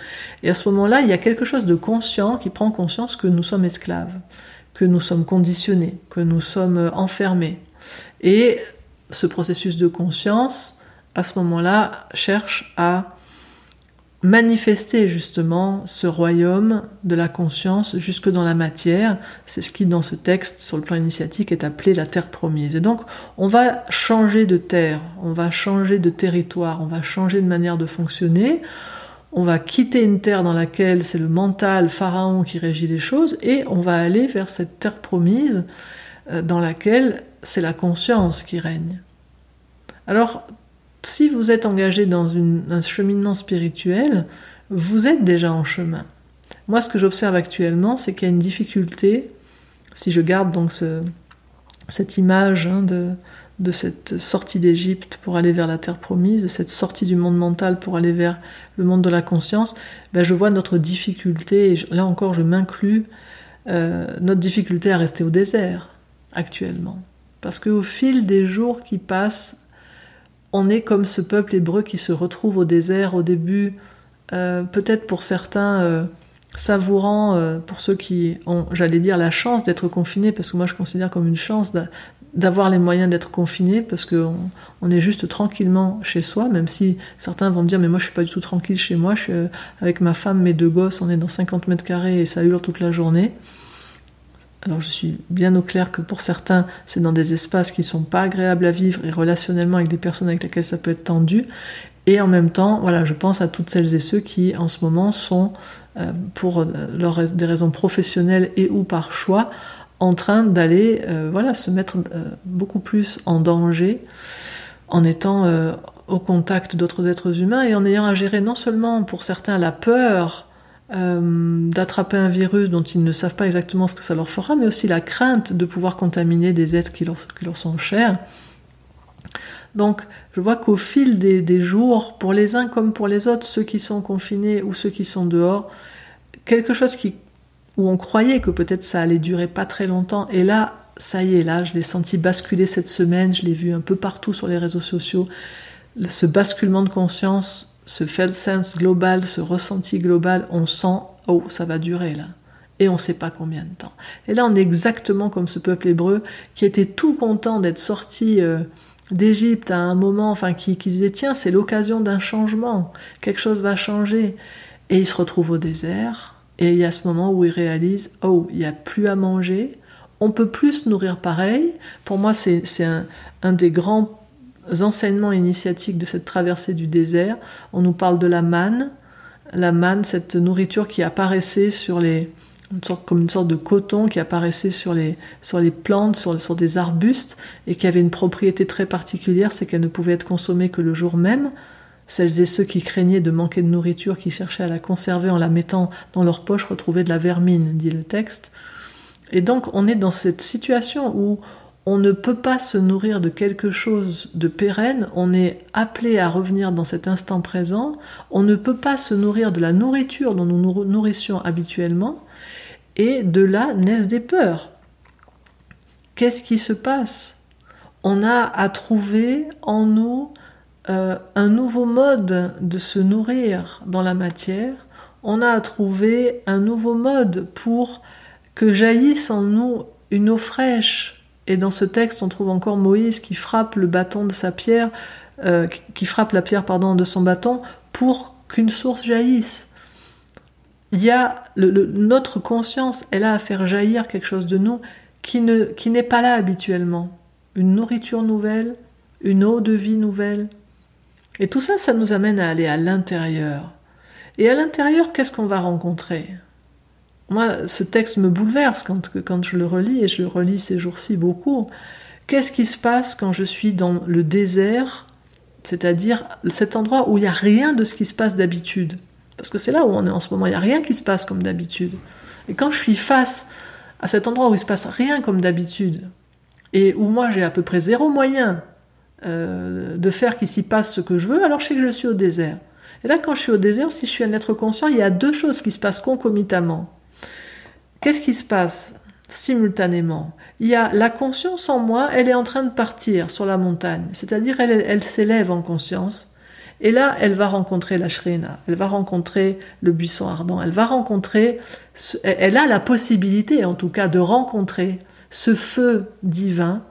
Speaker 1: Et à ce moment-là, il y a quelque chose de conscient qui prend conscience que nous sommes esclaves, que nous sommes conditionnés, que nous sommes enfermés. Et ce processus de conscience, à ce moment-là, cherche à manifester justement ce royaume de la conscience jusque dans la matière. C'est ce qui, dans ce texte, sur le plan initiatique, est appelé la terre promise. Et donc, on va changer de terre, on va changer de territoire, on va changer de manière de fonctionner. On va quitter une terre dans laquelle c'est le mental pharaon qui régit les choses et on va aller vers cette terre promise euh, dans laquelle c'est la conscience qui règne. Alors, si vous êtes engagé dans un cheminement spirituel, vous êtes déjà en chemin. Moi, ce que j'observe actuellement, c'est qu'il y a une difficulté, si je garde donc cette image hein, de, cette sortie d'Égypte pour aller vers la terre promise, de cette sortie du monde mental pour aller vers le monde de la conscience, ben, je vois notre difficulté, et là encore je m'inclus, euh, notre difficulté à rester au désert actuellement. Parce qu'au fil des jours qui passent, on est comme ce peuple hébreu qui se retrouve au désert au début, euh, peut-être pour certains euh, savourant, euh, pour ceux qui ont, j'allais dire, la chance d'être confinés, parce que moi je considère comme une chance d'avoir les moyens d'être confiné parce qu'on on est juste tranquillement chez soi, même si certains vont me dire mais moi je suis pas du tout tranquille chez moi, je suis avec ma femme, mes deux gosses, on est dans 50 mètres carrés et ça hurle toute la journée. Alors je suis bien au clair que pour certains, c'est dans des espaces qui sont pas agréables à vivre et relationnellement avec des personnes avec lesquelles ça peut être tendu. Et en même temps, voilà, je pense à toutes celles et ceux qui en ce moment sont, euh, pour euh, des raisons professionnelles et ou par choix, en train d'aller euh, voilà, se mettre beaucoup plus en danger en étant au contact d'autres êtres humains et en ayant à gérer non seulement pour certains la peur d'attraper un virus dont ils ne savent pas exactement ce que ça leur fera, mais aussi la crainte de pouvoir contaminer des êtres qui leur, sont chers. Donc, je vois qu'au fil des, jours, pour les uns comme pour les autres, ceux qui sont confinés ou ceux qui sont dehors, quelque chose qui, où on croyait que peut-être ça allait durer pas très longtemps, et là, ça y est, là, je l'ai senti basculer cette semaine, je l'ai vu un peu partout sur les réseaux sociaux, ce basculement de conscience, ce felt sense global, ce ressenti global, on sent, oh, ça va durer là. Et on ne sait pas combien de temps. Et là, on est exactement comme ce peuple hébreu qui était tout content d'être sorti euh, d'Égypte à un moment, enfin qui, qui disait tiens c'est l'occasion d'un changement, quelque chose va changer, et il se retrouve au désert, et il y a ce moment où il réalise oh il n'y a plus à manger, on peut plus se nourrir pareil. Pour moi c'est un, un des grands enseignements initiatiques de cette traversée du désert. On nous parle de la manne, la manne, cette nourriture qui apparaissait sur les, comme une sorte de coton qui apparaissait sur les, sur les plantes, sur, sur des arbustes, et qui avait une propriété très particulière, c'est qu'elle ne pouvait être consommée que le jour même. Celles et ceux qui craignaient de manquer de nourriture, qui cherchaient à la conserver en la mettant dans leur poche, retrouvaient de la vermine, dit le texte. Et donc on est dans cette situation où on ne peut pas se nourrir de quelque chose de pérenne, on est appelé à revenir dans cet instant présent, on ne peut pas se nourrir de la nourriture dont nous nous nourrissions habituellement, et de là naissent des peurs. Qu'est-ce qui se passe? On a à trouver en nous euh, un nouveau mode de se nourrir dans la matière. On a à trouver un nouveau mode pour que jaillisse en nous une eau fraîche. Et dans ce texte, on trouve encore Moïse qui frappe le bâton de sa pierre, euh, qui frappe la pierre pardon de son bâton pour qu'une source jaillisse il y a notre conscience, elle a à faire jaillir quelque chose de nous qui qui n'est pas là habituellement. Une nourriture nouvelle, une eau de vie nouvelle. Et tout ça, ça nous amène à aller à l'intérieur. Et à l'intérieur, qu'est-ce qu'on va rencontrer? Moi, ce texte me bouleverse quand, je le relis, et je le relis ces jours-ci beaucoup. Qu'est-ce qui se passe quand je suis dans le désert, c'est-à-dire cet endroit où il n'y a rien de ce qui se passe d'habitude? Parce que c'est là où on est en ce moment. Il n'y a rien qui se passe comme d'habitude. Et quand je suis face à cet endroit où il se passe rien comme d'habitude, et où moi j'ai à peu près zéro moyen euh, de faire qu'il s'y passe ce que je veux, alors je sais que je suis au désert. Et là, quand je suis au désert, si je suis un être conscient, il y a deux choses qui se passent concomitamment. Qu'est-ce qui se passe simultanément? Il y a la conscience en moi, elle est en train de partir sur la montagne, c'est-à-dire elle, s'élève en conscience, et là, elle va rencontrer la Shrina, elle va rencontrer le buisson ardent, elle va rencontrer, elle a la possibilité en tout cas de rencontrer ce feu divin,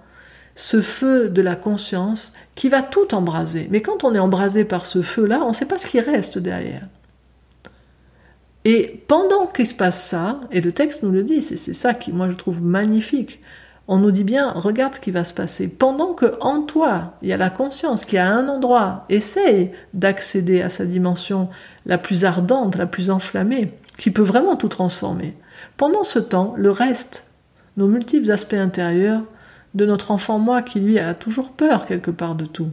Speaker 1: ce feu de la conscience qui va tout embraser. Mais quand on est embrasé par ce feu-là, on ne sait pas ce qui reste derrière. Et pendant qu'il se passe ça, et le texte nous le dit, c'est ça qui, moi, je trouve magnifique, on nous dit bien, regarde ce qui va se passer. Pendant que en toi, il y a la conscience qui à un endroit essaye d'accéder à sa dimension la plus ardente, la plus enflammée, qui peut vraiment tout transformer. Pendant ce temps, le reste, nos multiples aspects intérieurs de notre enfant moi qui lui a toujours peur quelque part de tout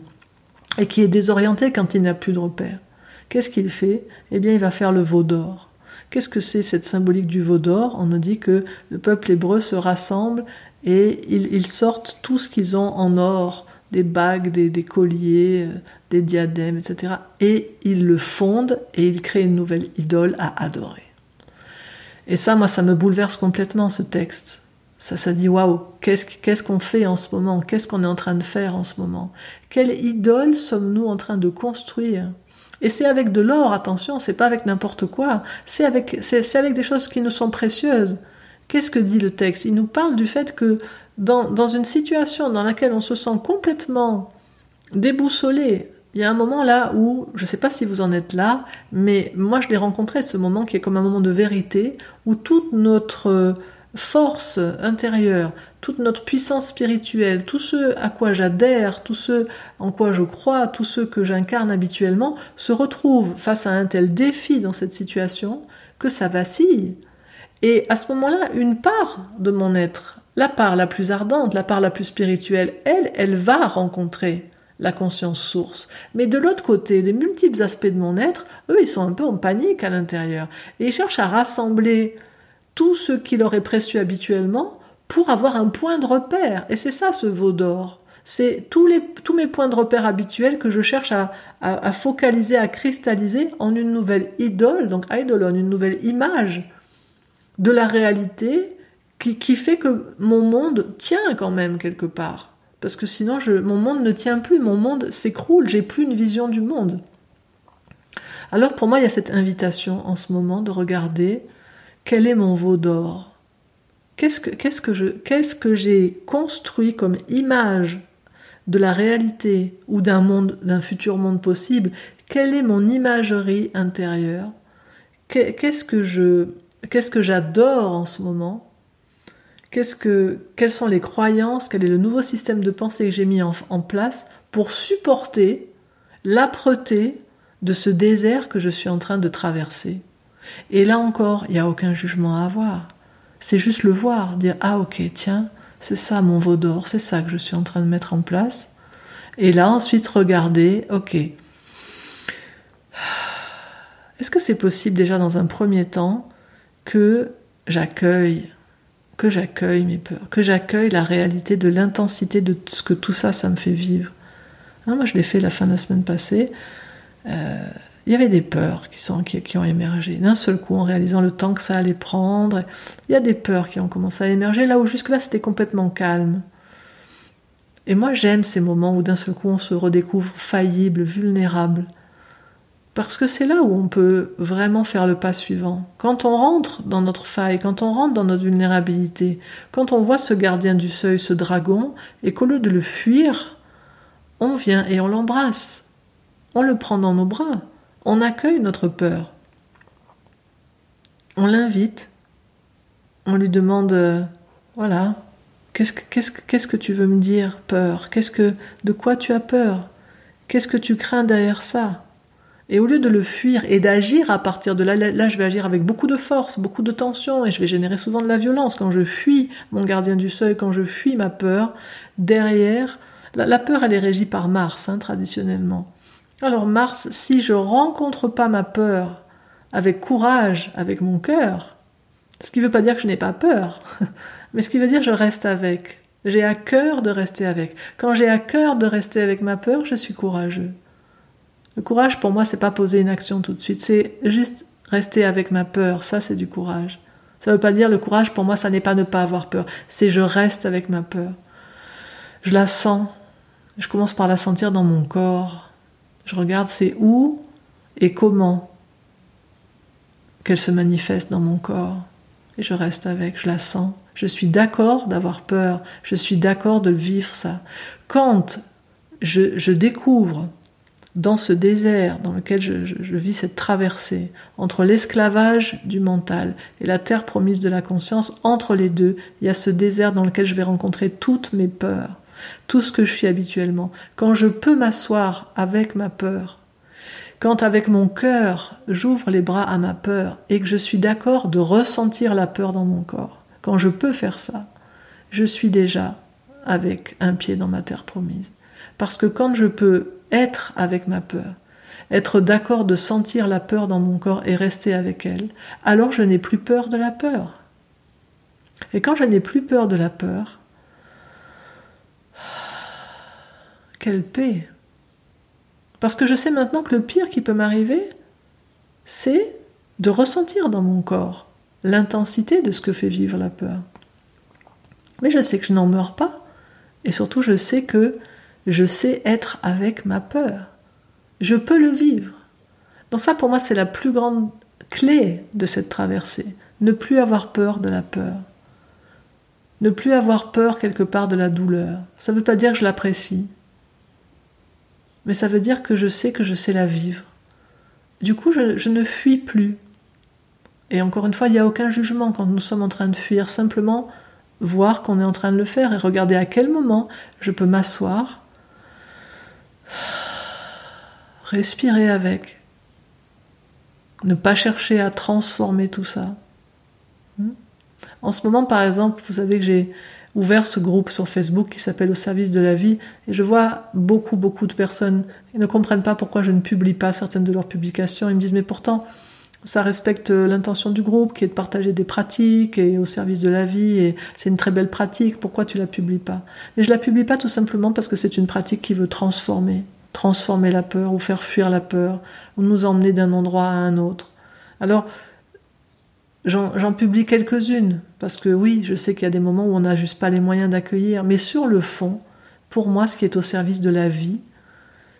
Speaker 1: et qui est désorienté quand il n'a plus de repères. Qu'est-ce qu'il fait? Eh bien, il va faire le veau d'or. Qu'est-ce que c'est cette symbolique du veau d'or? On nous dit que le peuple hébreu se rassemble et ils, sortent tout ce qu'ils ont en or, des bagues, des, colliers, euh, des diadèmes, etc. Et ils le fondent et ils créent une nouvelle idole à adorer. Et ça, moi, ça me bouleverse complètement ce texte. Ça, ça dit waouh, qu'est-ce qu'on fait en ce moment? Qu'est-ce qu'on est en train de faire en ce moment? Quelle idole sommes-nous en train de construire? Et c'est avec de l'or, attention, c'est pas avec n'importe quoi. C'est avec, c'est avec des choses qui nous sont précieuses. Qu'est-ce que dit le texte? Il nous parle du fait que dans, dans une situation dans laquelle on se sent complètement déboussolé, il y a un moment là où, je ne sais pas si vous en êtes là, mais moi je l'ai rencontré, ce moment qui est comme un moment de vérité, où toute notre force intérieure, toute notre puissance spirituelle, tout ce à quoi j'adhère, tout ce en quoi je crois, tout ce que j'incarne habituellement, se retrouve face à un tel défi dans cette situation que ça vacille. Et à ce moment-là, une part de mon être, la part la plus ardente, la part la plus spirituelle, elle, elle va rencontrer la conscience source. Mais de l'autre côté, les multiples aspects de mon être, eux, ils sont un peu en panique à l'intérieur. Et ils cherchent à rassembler tout ce qui leur est habituellement pour avoir un point de repère. Et c'est ça ce veau d'or. C'est tous, les, tous mes points de repère habituels que je cherche à, focaliser, à cristalliser en une nouvelle idole, donc eidolon, une nouvelle image de la réalité qui, qui fait que mon monde tient quand même quelque part parce que sinon je, mon monde ne tient plus, mon monde s'écroule, j'ai plus une vision du monde. Alors pour moi, il y a cette invitation en ce moment de regarder quel est mon veau d'or? Qu'est-ce que, j'ai construit comme image de la réalité ou d'un monde, d'un futur monde possible? Quelle est mon imagerie intérieure? Qu'est-ce que je, qu'est-ce que j'adore en ce moment? Qu'est-ce que, quelles sont les croyances, quel est le nouveau système de pensée que j'ai mis en, place pour supporter l'âpreté de ce désert que je suis en train de traverser? Et là encore, il n'y a aucun jugement à avoir. C'est juste le voir, dire Ah, ok, tiens, c'est ça mon veau d'or, c'est ça que je suis en train de mettre en place. Et là, ensuite, regarder Ok. Est-ce que c'est possible déjà dans un premier temps que j'accueille que j'accueille mes peurs, que j'accueille la réalité de l'intensité de ce que tout ça, ça me fait vivre? Hein, moi, je l'ai fait la fin de la semaine passée. Euh, il y avait des peurs qui, sont, qui, qui ont émergé d'un seul coup en réalisant le temps que ça allait prendre. Il y a des peurs qui ont commencé à émerger là où jusque-là c'était complètement calme. Et moi j'aime ces moments où d'un seul coup on se redécouvre faillible, vulnérable. Parce que c'est là où on peut vraiment faire le pas suivant. Quand on rentre dans notre faille, quand on rentre dans notre vulnérabilité, quand on voit ce gardien du seuil, ce dragon, et qu'au lieu de le fuir, on vient et on l'embrasse. On le prend dans nos bras. On accueille notre peur. On l'invite. On lui demande, euh, voilà, qu'est-ce que, tu veux me dire, peur? Qu'est-ce que, de quoi tu as peur? Qu'est-ce que tu crains derrière ça? Et au lieu de le fuir et d'agir à partir de là, là, je vais agir avec beaucoup de force, beaucoup de tension, et je vais générer souvent de la violence. Quand je fuis mon gardien du seuil, quand je fuis ma peur, derrière, la, peur, elle est régie par Mars, hein, traditionnellement. Alors Mars, si je rencontre pas ma peur avec courage, avec mon cœur, ce qui ne veut pas dire que je n'ai pas peur, mais ce qui veut dire que je reste avec. J'ai à cœur de rester avec. Quand j'ai à cœur de rester avec ma peur, je suis courageux. Le courage, pour moi, c'est pas poser une action tout de suite, c'est juste rester avec ma peur. Ça, c'est du courage. Ça veut pas dire le courage, pour moi, ça n'est pas ne pas avoir peur. C'est je reste avec ma peur. Je la sens. Je commence par la sentir dans mon corps. Je regarde c'est où et comment qu'elle se manifeste dans mon corps. Et je reste avec, je la sens. Je suis d'accord d'avoir peur. Je suis d'accord de vivre, ça. Quand je découvre dans ce désert dans lequel je, vis cette traversée entre l'esclavage du mental et la terre promise de la conscience, entre les deux, il y a ce désert dans lequel je vais rencontrer toutes mes peurs, tout ce que je suis habituellement. Quand je peux m'asseoir avec ma peur, quand avec mon cœur j'ouvre les bras à ma peur et que je suis d'accord de ressentir la peur dans mon corps, quand je peux faire ça, je suis déjà avec un pied dans ma terre promise. Parce que quand je peux être avec ma peur, être d'accord de sentir la peur dans mon corps et rester avec elle, alors je n'ai plus peur de la peur. Et quand je n'ai plus peur de la peur, quelle paix Parce que je sais maintenant que le pire qui peut m'arriver, c'est de ressentir dans mon corps l'intensité de ce que fait vivre la peur. Mais je sais que je n'en meurs pas, et surtout je sais que je sais être avec ma peur. Je peux le vivre. Donc ça, pour moi, c'est la plus grande clé de cette traversée. Ne plus avoir peur de la peur. Ne plus avoir peur quelque part de la douleur. Ça ne veut pas dire que je l'apprécie, mais ça veut dire que je sais que je sais la vivre. Du coup, je, ne fuis plus. Et encore une fois, il n'y a aucun jugement quand nous sommes en train de fuir, simplement voir qu'on est en train de le faire et regarder à quel moment je peux m'asseoir, respirer avec, ne pas chercher à transformer tout ça. Hmm? En ce moment, par exemple, vous savez que j'ai ouvert ce groupe sur Facebook qui s'appelle Au service de la vie et je vois beaucoup, beaucoup de personnes qui ne comprennent pas pourquoi je ne publie pas certaines de leurs publications. Ils me disent, mais pourtant, ça respecte l'intention du groupe qui est de partager des pratiques et au service de la vie et c'est une très belle pratique. Pourquoi tu la publies pas? Mais je la publie pas tout simplement parce que c'est une pratique qui veut transformer, transformer la peur ou faire fuir la peur ou nous emmener d'un endroit à un autre. Alors j'en publie quelques-unes parce que oui, je sais qu'il y a des moments où on n'a juste pas les moyens d'accueillir, mais sur le fond, pour moi, ce qui est au service de la vie,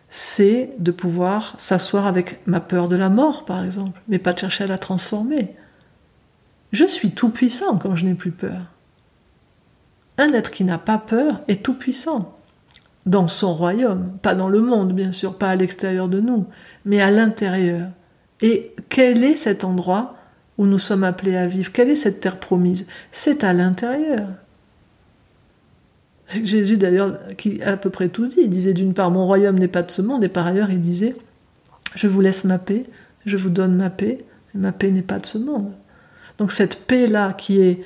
Speaker 1: c'est de pouvoir s'asseoir avec ma peur de la mort, par exemple, mais pas de chercher à la transformer. Je suis tout puissant quand je n'ai plus peur. Un être qui n'a pas peur est tout puissant dans son royaume, pas dans le monde, bien sûr, pas à l'extérieur de nous, mais à l'intérieur. Et quel est cet endroit nous sommes appelés à vivre Quelle est cette terre promise? C'est à l'intérieur. Jésus d'ailleurs, qui a à peu près tout dit, il disait d'une part, mon royaume n'est pas de ce monde, et par ailleurs, il disait, je vous laisse ma paix, je vous donne ma paix, ma paix n'est pas de ce monde. Donc cette paix-là, qui est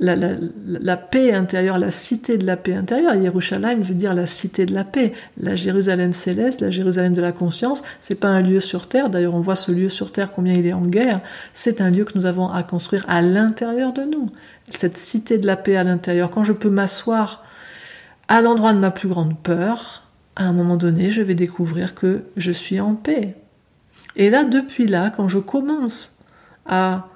Speaker 1: la, paix intérieure, la cité de la paix intérieure, Yerushalayim veut dire la cité de la paix, la Jérusalem céleste, la Jérusalem de la conscience, c'est pas un lieu sur terre, d'ailleurs on voit ce lieu sur terre combien il est en guerre, c'est un lieu que nous avons à construire à l'intérieur de nous, cette cité de la paix à l'intérieur. Quand je peux m'asseoir à l'endroit de ma plus grande peur, à un moment donné, je vais découvrir que je suis en paix. Et là, depuis là, quand je commence à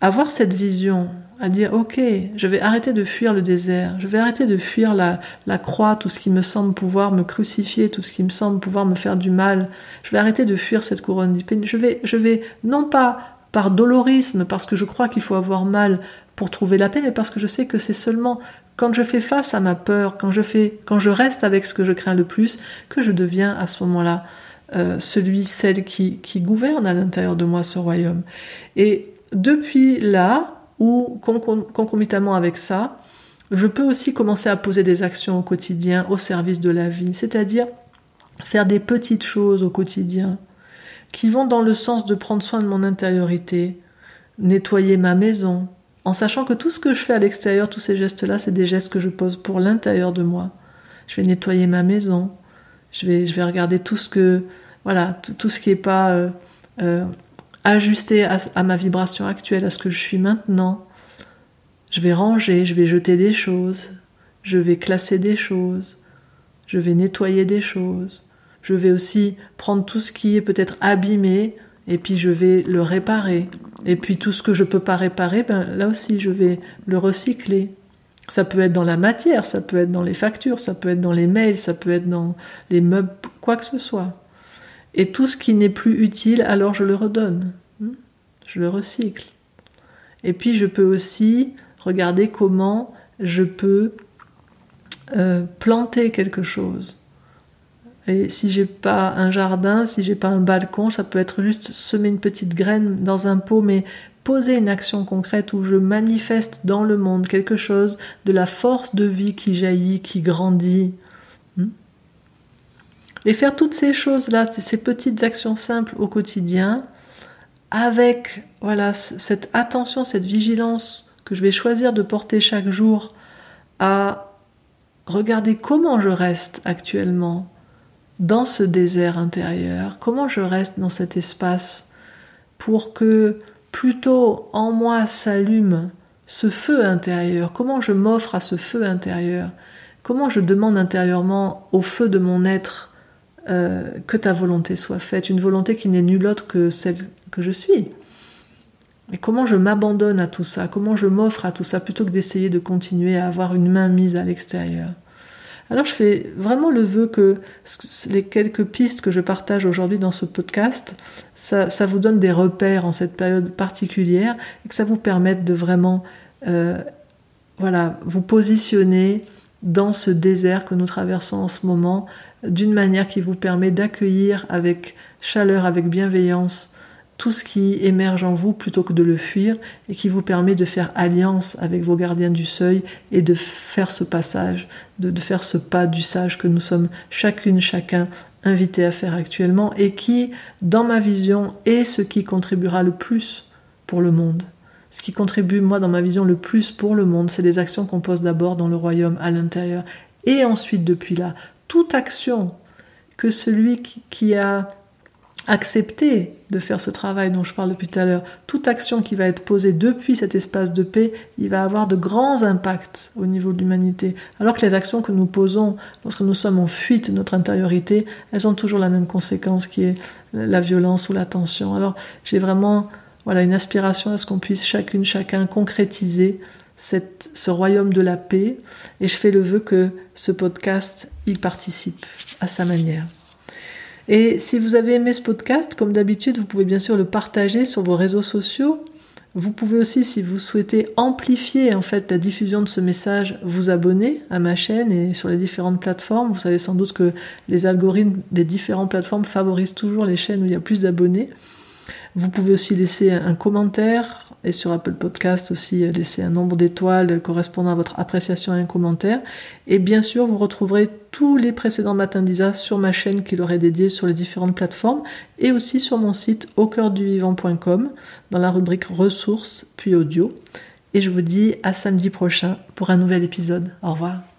Speaker 1: avoir cette vision, à dire, ok, je vais arrêter de fuir le désert, je vais arrêter de fuir la, croix, tout ce qui me semble pouvoir me crucifier, tout ce qui me semble pouvoir me faire du mal, je vais arrêter de fuir cette couronne d'épines, je vais, je vais, non pas par dolorisme, parce que je crois qu'il faut avoir mal pour trouver la paix, mais parce que je sais que c'est seulement quand je fais face à ma peur, quand je fais, quand je reste avec ce que je crains le plus, que je deviens à ce moment-là euh, celui, celle qui, qui gouverne à l'intérieur de moi ce royaume. Et depuis là, ou concomitamment avec ça, je peux aussi commencer à poser des actions au quotidien au service de la vie, c'est-à-dire faire des petites choses au quotidien qui vont dans le sens de prendre soin de mon intériorité, nettoyer ma maison, en sachant que tout ce que je fais à l'extérieur, tous ces gestes-là, c'est des gestes que je pose pour l'intérieur de moi. Je vais nettoyer ma maison, je vais, je vais regarder tout ce que, voilà, tout, ce qui n'est pas euh, euh, ajusté à, à, ma vibration actuelle, à ce que je suis maintenant. Je vais ranger, je vais jeter des choses, je vais classer des choses, je vais nettoyer des choses. Je vais aussi prendre tout ce qui est peut-être abîmé et puis je vais le réparer. Et puis tout ce que je peux pas réparer, ben, là aussi je vais le recycler. Ça peut être dans la matière, ça peut être dans les factures, ça peut être dans les mails, ça peut être dans les meubles, quoi que ce soit. Et tout ce qui n'est plus utile, alors je le redonne. Hmm? Je le recycle. Et puis je peux aussi regarder comment je peux euh, planter quelque chose. Et si j'ai pas un jardin, si j'ai pas un balcon, ça peut être juste semer une petite graine dans un pot, mais poser une action concrète où je manifeste dans le monde quelque chose de la force de vie qui jaillit, qui grandit. Et faire toutes ces choses-là, ces petites actions simples au quotidien, avec voilà cette attention, cette vigilance que je vais choisir de porter chaque jour à regarder comment je reste actuellement, dans ce désert intérieur, comment je reste dans cet espace pour que plutôt en moi s'allume ce feu intérieur, comment je m'offre à ce feu intérieur, comment je demande intérieurement au feu de mon être euh, que ta volonté soit faite, une volonté qui n'est nulle autre que celle que je suis. Et comment je m'abandonne à tout ça, comment je m'offre à tout ça plutôt que d'essayer de continuer à avoir une main mise à l'extérieur? Alors je fais vraiment le vœu que les quelques pistes que je partage aujourd'hui dans ce podcast, ça, vous donne des repères en cette période particulière et que ça vous permette de vraiment euh, voilà, vous positionner dans ce désert que nous traversons en ce moment d'une manière qui vous permet d'accueillir avec chaleur, avec bienveillance tout ce qui émerge en vous plutôt que de le fuir et qui vous permet de faire alliance avec vos gardiens du seuil et de faire ce passage, de, faire ce pas du sage que nous sommes chacune, chacun invités à faire actuellement et qui, dans ma vision, est ce qui contribuera le plus pour le monde. Ce qui contribue, moi, dans ma vision, le plus pour le monde, c'est les actions qu'on pose d'abord dans le royaume à l'intérieur. Et ensuite, depuis là, toute action que celui qui a accepter de faire ce travail dont je parle depuis tout à l'heure, toute action qui va être posée depuis cet espace de paix, il va avoir de grands impacts au niveau de l'humanité. Alors que les actions que nous posons lorsque nous sommes en fuite de notre intériorité, elles ont toujours la même conséquence qui est la violence ou la tension. Alors j'ai vraiment voilà, une aspiration à ce qu'on puisse chacune, chacun concrétiser ce royaume de la paix et je fais le vœu que ce podcast y participe à sa manière. Et si vous avez aimé ce podcast, comme d'habitude, vous pouvez bien sûr le partager sur vos réseaux sociaux. Vous pouvez aussi, si vous souhaitez amplifier en fait la diffusion de ce message, vous abonner à ma chaîne et sur les différentes plateformes. Vous savez sans doute que les algorithmes des différentes plateformes favorisent toujours les chaînes où il y a plus d'abonnés. Vous pouvez aussi laisser un commentaire et sur Apple Podcast aussi laisser un nombre d'étoiles correspondant à votre appréciation et un commentaire. Et bien sûr, vous retrouverez tous les précédents matins d'Isa sur ma chaîne qui leur est dédiée sur les différentes plateformes et aussi sur mon site au cœur du vivant.com dans la rubrique ressources puis audio. Et je vous dis à samedi prochain pour un nouvel épisode. Au revoir.